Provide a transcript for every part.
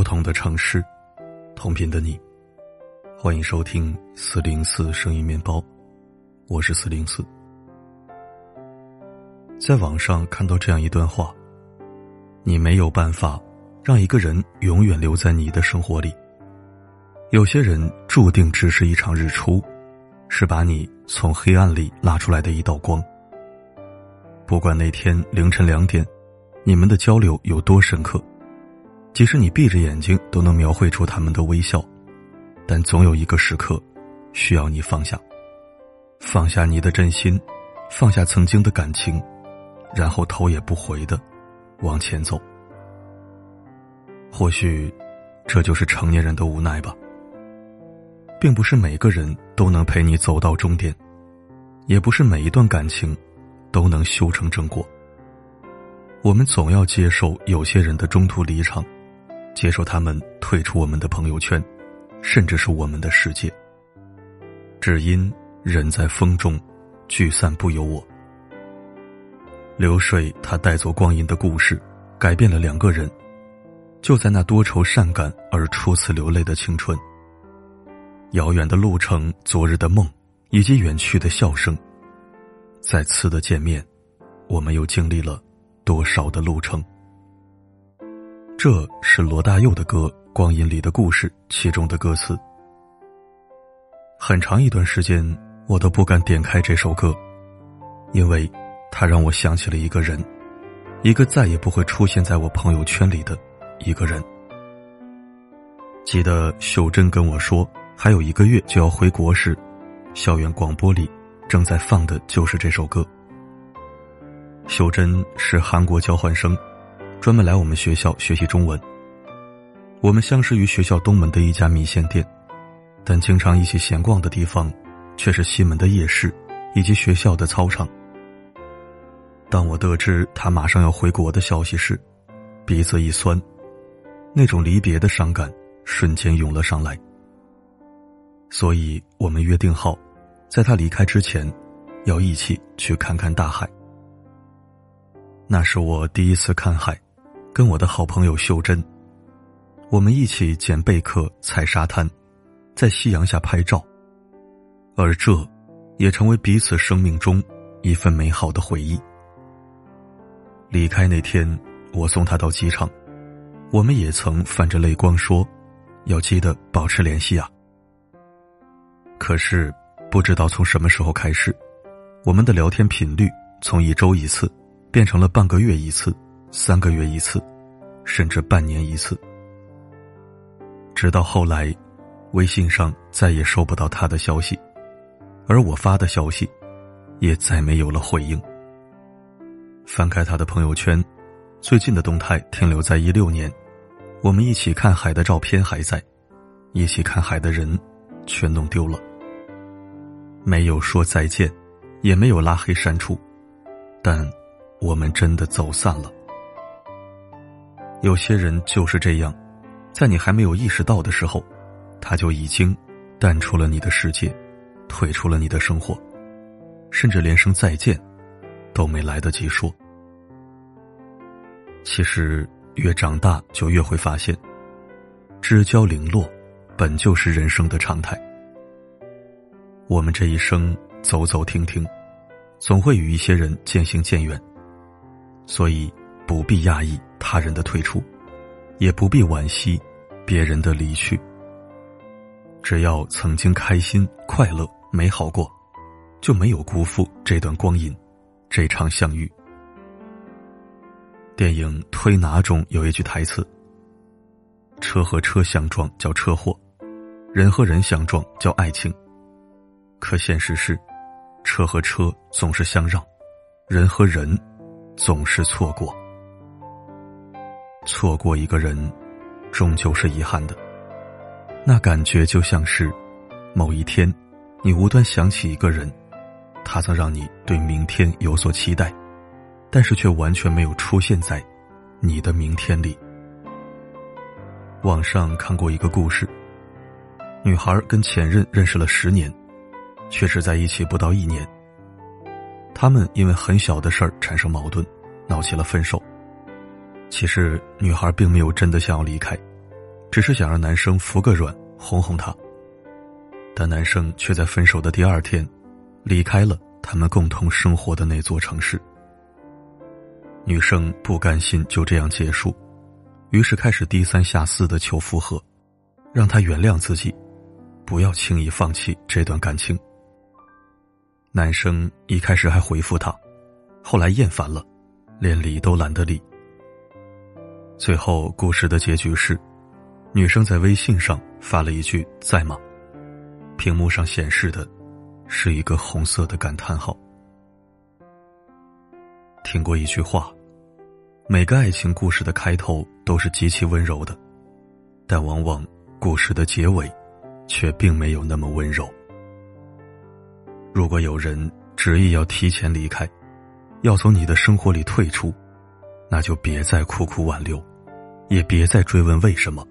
不同的城市，同频的你，欢迎收听四零四声音面包，我是四零四。在网上看到这样一段话：你没有办法让一个人永远留在你的生活里。有些人注定只是一场日出，是把你从黑暗里拉出来的一道光。不管那天凌晨两点，你们的交流有多深刻。即使你闭着眼睛都能描绘出他们的微笑，但总有一个时刻，需要你放下，放下你的真心，放下曾经的感情，然后头也不回的往前走。或许，这就是成年人的无奈吧。并不是每个人都能陪你走到终点，也不是每一段感情都能修成正果。我们总要接受有些人的中途离场。接受他们退出我们的朋友圈，甚至是我们的世界。只因人在风中，聚散不由我。流水，它带走光阴的故事，改变了两个人。就在那多愁善感而初次流泪的青春。遥远的路程，昨日的梦，以及远去的笑声。再次的见面，我们又经历了多少的路程？这是罗大佑的歌《光阴里的故事》其中的歌词。很长一段时间，我都不敢点开这首歌，因为它让我想起了一个人，一个再也不会出现在我朋友圈里的一个人。记得秀珍跟我说，还有一个月就要回国时，校园广播里正在放的就是这首歌。秀珍是韩国交换生。专门来我们学校学习中文。我们相识于学校东门的一家米线店，但经常一起闲逛的地方，却是西门的夜市以及学校的操场。当我得知他马上要回国的消息时，鼻子一酸，那种离别的伤感瞬间涌了上来。所以我们约定好，在他离开之前，要一起去看看大海。那是我第一次看海。跟我的好朋友秀珍，我们一起捡贝壳、踩沙滩，在夕阳下拍照，而这，也成为彼此生命中一份美好的回忆。离开那天，我送他到机场，我们也曾泛着泪光说：“要记得保持联系啊。”可是，不知道从什么时候开始，我们的聊天频率从一周一次，变成了半个月一次。三个月一次，甚至半年一次，直到后来，微信上再也收不到他的消息，而我发的消息，也再没有了回应。翻开他的朋友圈，最近的动态停留在一六年，我们一起看海的照片还在，一起看海的人，全弄丢了。没有说再见，也没有拉黑删除，但我们真的走散了。有些人就是这样，在你还没有意识到的时候，他就已经淡出了你的世界，退出了你的生活，甚至连声再见都没来得及说。其实，越长大就越会发现，知交零落本就是人生的常态。我们这一生走走停停，总会与一些人渐行渐远，所以不必讶异。他人的退出，也不必惋惜别人的离去。只要曾经开心、快乐、美好过，就没有辜负这段光阴，这场相遇。电影《推拿》中有一句台词：“车和车相撞叫车祸，人和人相撞叫爱情。可现实是，车和车总是相让，人和人总是错过。”错过一个人，终究是遗憾的。那感觉就像是，某一天，你无端想起一个人，他曾让你对明天有所期待，但是却完全没有出现在你的明天里。网上看过一个故事，女孩跟前任认识了十年，却只在一起不到一年。他们因为很小的事儿产生矛盾，闹起了分手。其实女孩并没有真的想要离开，只是想让男生服个软，哄哄她。但男生却在分手的第二天，离开了他们共同生活的那座城市。女生不甘心就这样结束，于是开始低三下四的求复合，让他原谅自己，不要轻易放弃这段感情。男生一开始还回复她，后来厌烦了，连理都懒得理。最后，故事的结局是，女生在微信上发了一句“在吗”，屏幕上显示的，是一个红色的感叹号。听过一句话，每个爱情故事的开头都是极其温柔的，但往往故事的结尾，却并没有那么温柔。如果有人执意要提前离开，要从你的生活里退出，那就别再苦苦挽留，也别再追问为什么。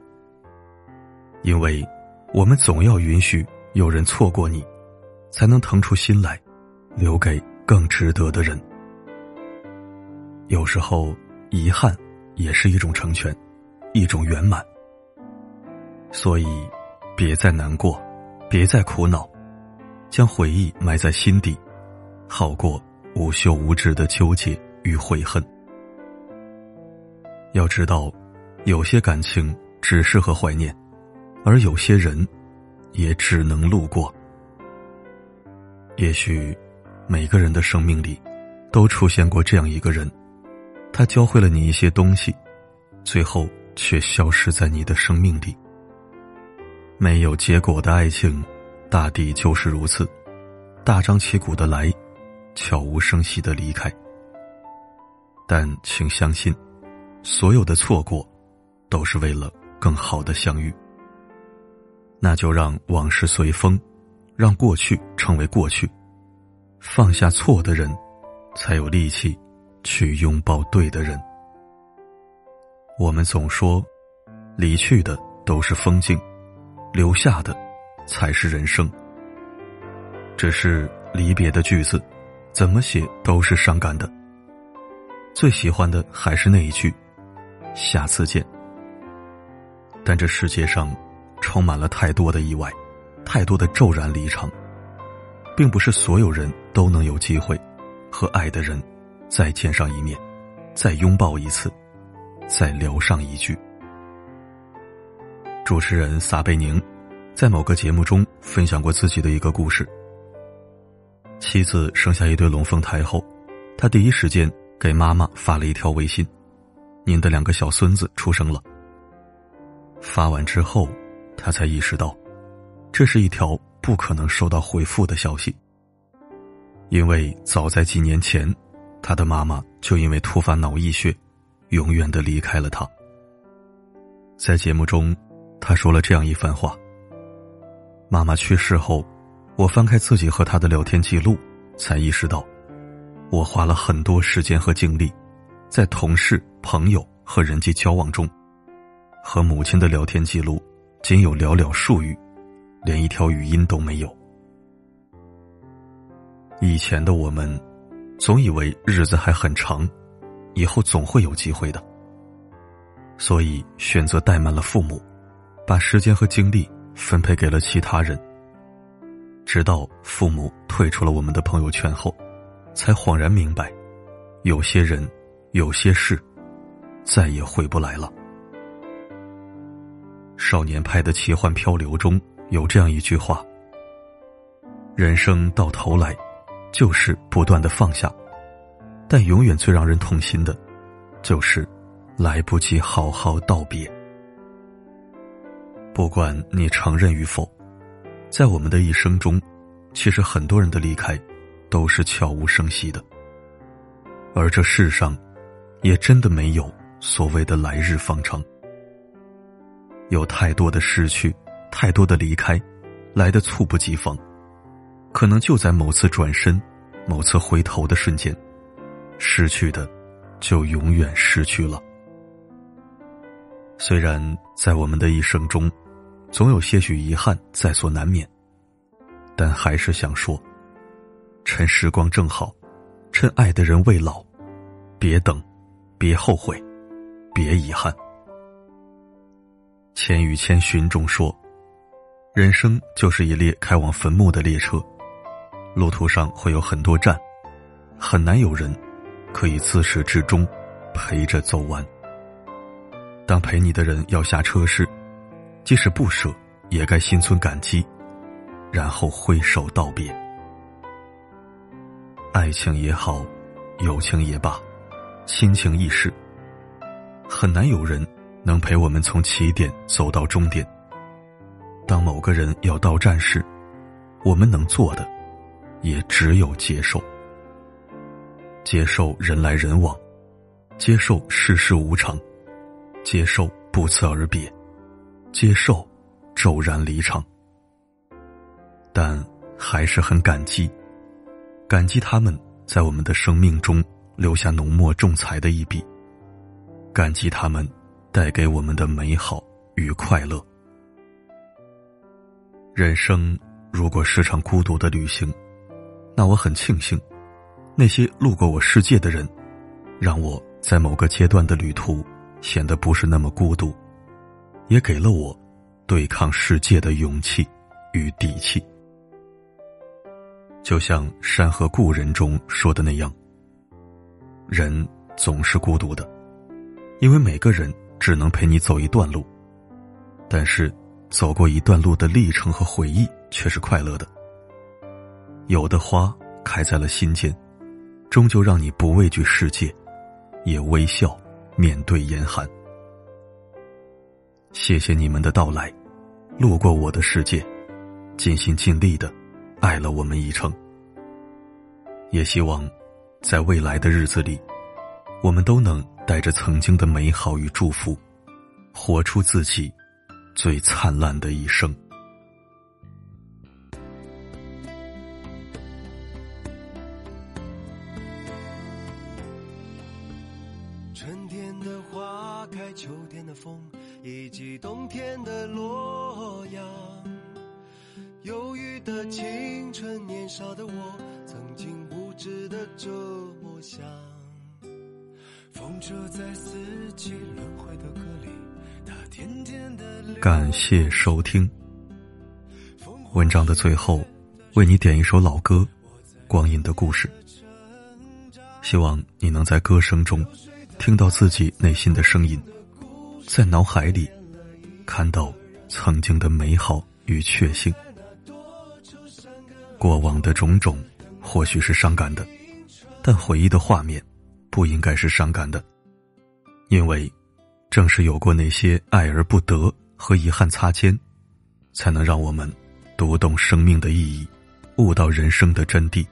因为，我们总要允许有人错过你，才能腾出心来，留给更值得的人。有时候，遗憾也是一种成全，一种圆满。所以，别再难过，别再苦恼。将回忆埋在心底，好过无休无止的纠结与悔恨。要知道，有些感情只适合怀念，而有些人也只能路过。也许，每个人的生命里，都出现过这样一个人，他教会了你一些东西，最后却消失在你的生命里。没有结果的爱情。大抵就是如此，大张旗鼓的来，悄无声息的离开。但请相信，所有的错过，都是为了更好的相遇。那就让往事随风，让过去成为过去，放下错的人，才有力气去拥抱对的人。我们总说，离去的都是风景，留下的。才是人生。只是离别的句子，怎么写都是伤感的。最喜欢的还是那一句“下次见”。但这世界上充满了太多的意外，太多的骤然离场，并不是所有人都能有机会和爱的人再见上一面，再拥抱一次，再聊上一句。主持人撒贝宁。在某个节目中分享过自己的一个故事。妻子生下一对龙凤胎后，他第一时间给妈妈发了一条微信：“您的两个小孙子出生了。”发完之后，他才意识到，这是一条不可能收到回复的消息，因为早在几年前，他的妈妈就因为突发脑溢血，永远的离开了他。在节目中，他说了这样一番话。妈妈去世后，我翻开自己和他的聊天记录，才意识到，我花了很多时间和精力，在同事、朋友和人际交往中，和母亲的聊天记录仅有寥寥数语，连一条语音都没有。以前的我们，总以为日子还很长，以后总会有机会的，所以选择怠慢了父母，把时间和精力。分配给了其他人，直到父母退出了我们的朋友圈后，才恍然明白，有些人，有些事，再也回不来了。少年派的奇幻漂流中有这样一句话：人生到头来，就是不断的放下，但永远最让人痛心的，就是来不及好好道别。不管你承认与否，在我们的一生中，其实很多人的离开，都是悄无声息的。而这世上，也真的没有所谓的来日方长。有太多的失去，太多的离开，来的猝不及防，可能就在某次转身，某次回头的瞬间，失去的，就永远失去了。虽然在我们的一生中，总有些许遗憾在所难免，但还是想说：趁时光正好，趁爱的人未老，别等，别后悔，别遗憾。《千与千寻》中说：“人生就是一列开往坟墓的列车，路途上会有很多站，很难有人可以自始至终陪着走完。当陪你的人要下车时，即使不舍，也该心存感激，然后挥手道别。爱情也好，友情也罢，亲情亦是，很难有人。”能陪我们从起点走到终点。当某个人要到站时，我们能做的，也只有接受。接受人来人往，接受世事无常，接受不辞而别，接受骤然离场。但还是很感激，感激他们在我们的生命中留下浓墨重彩的一笔，感激他们。带给我们的美好与快乐。人生如果是场孤独的旅行，那我很庆幸，那些路过我世界的人，让我在某个阶段的旅途显得不是那么孤独，也给了我对抗世界的勇气与底气。就像《山河故人》中说的那样，人总是孤独的，因为每个人。只能陪你走一段路，但是走过一段路的历程和回忆却是快乐的。有的花开在了心间，终究让你不畏惧世界，也微笑面对严寒。谢谢你们的到来，路过我的世界，尽心尽力的爱了我们一程。也希望，在未来的日子里，我们都能。带着曾经的美好与祝福，活出自己最灿烂的一生。春天的花开，秋天的风，以及冬天的洛阳。忧郁的青春，年少的我，曾经无知的这么想。风车在四季轮回的歌里，它天天的感谢收听。文章的最后，为你点一首老歌《光阴的故事》。希望你能在歌声中听到自己内心的声音，在脑海里看到曾经的美好与确幸。过往的种种或许是伤感的，但回忆的画面。不应该是伤感的，因为正是有过那些爱而不得和遗憾擦肩，才能让我们读懂生命的意义，悟到人生的真谛。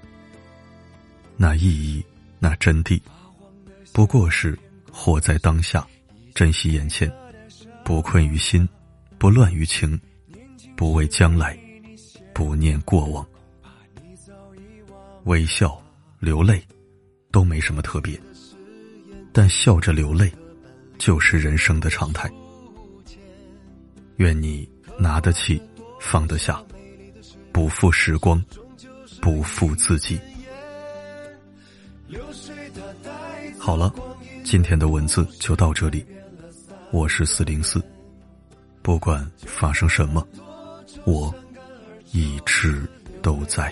那意义，那真谛，不过是活在当下，珍惜眼前，不困于心，不乱于情，不畏将来，不念过往，微笑，流泪。都没什么特别，但笑着流泪，就是人生的常态。愿你拿得起，放得下，不负时光，不负自己。好了，今天的文字就到这里。我是四零四，不管发生什么，我一直都在。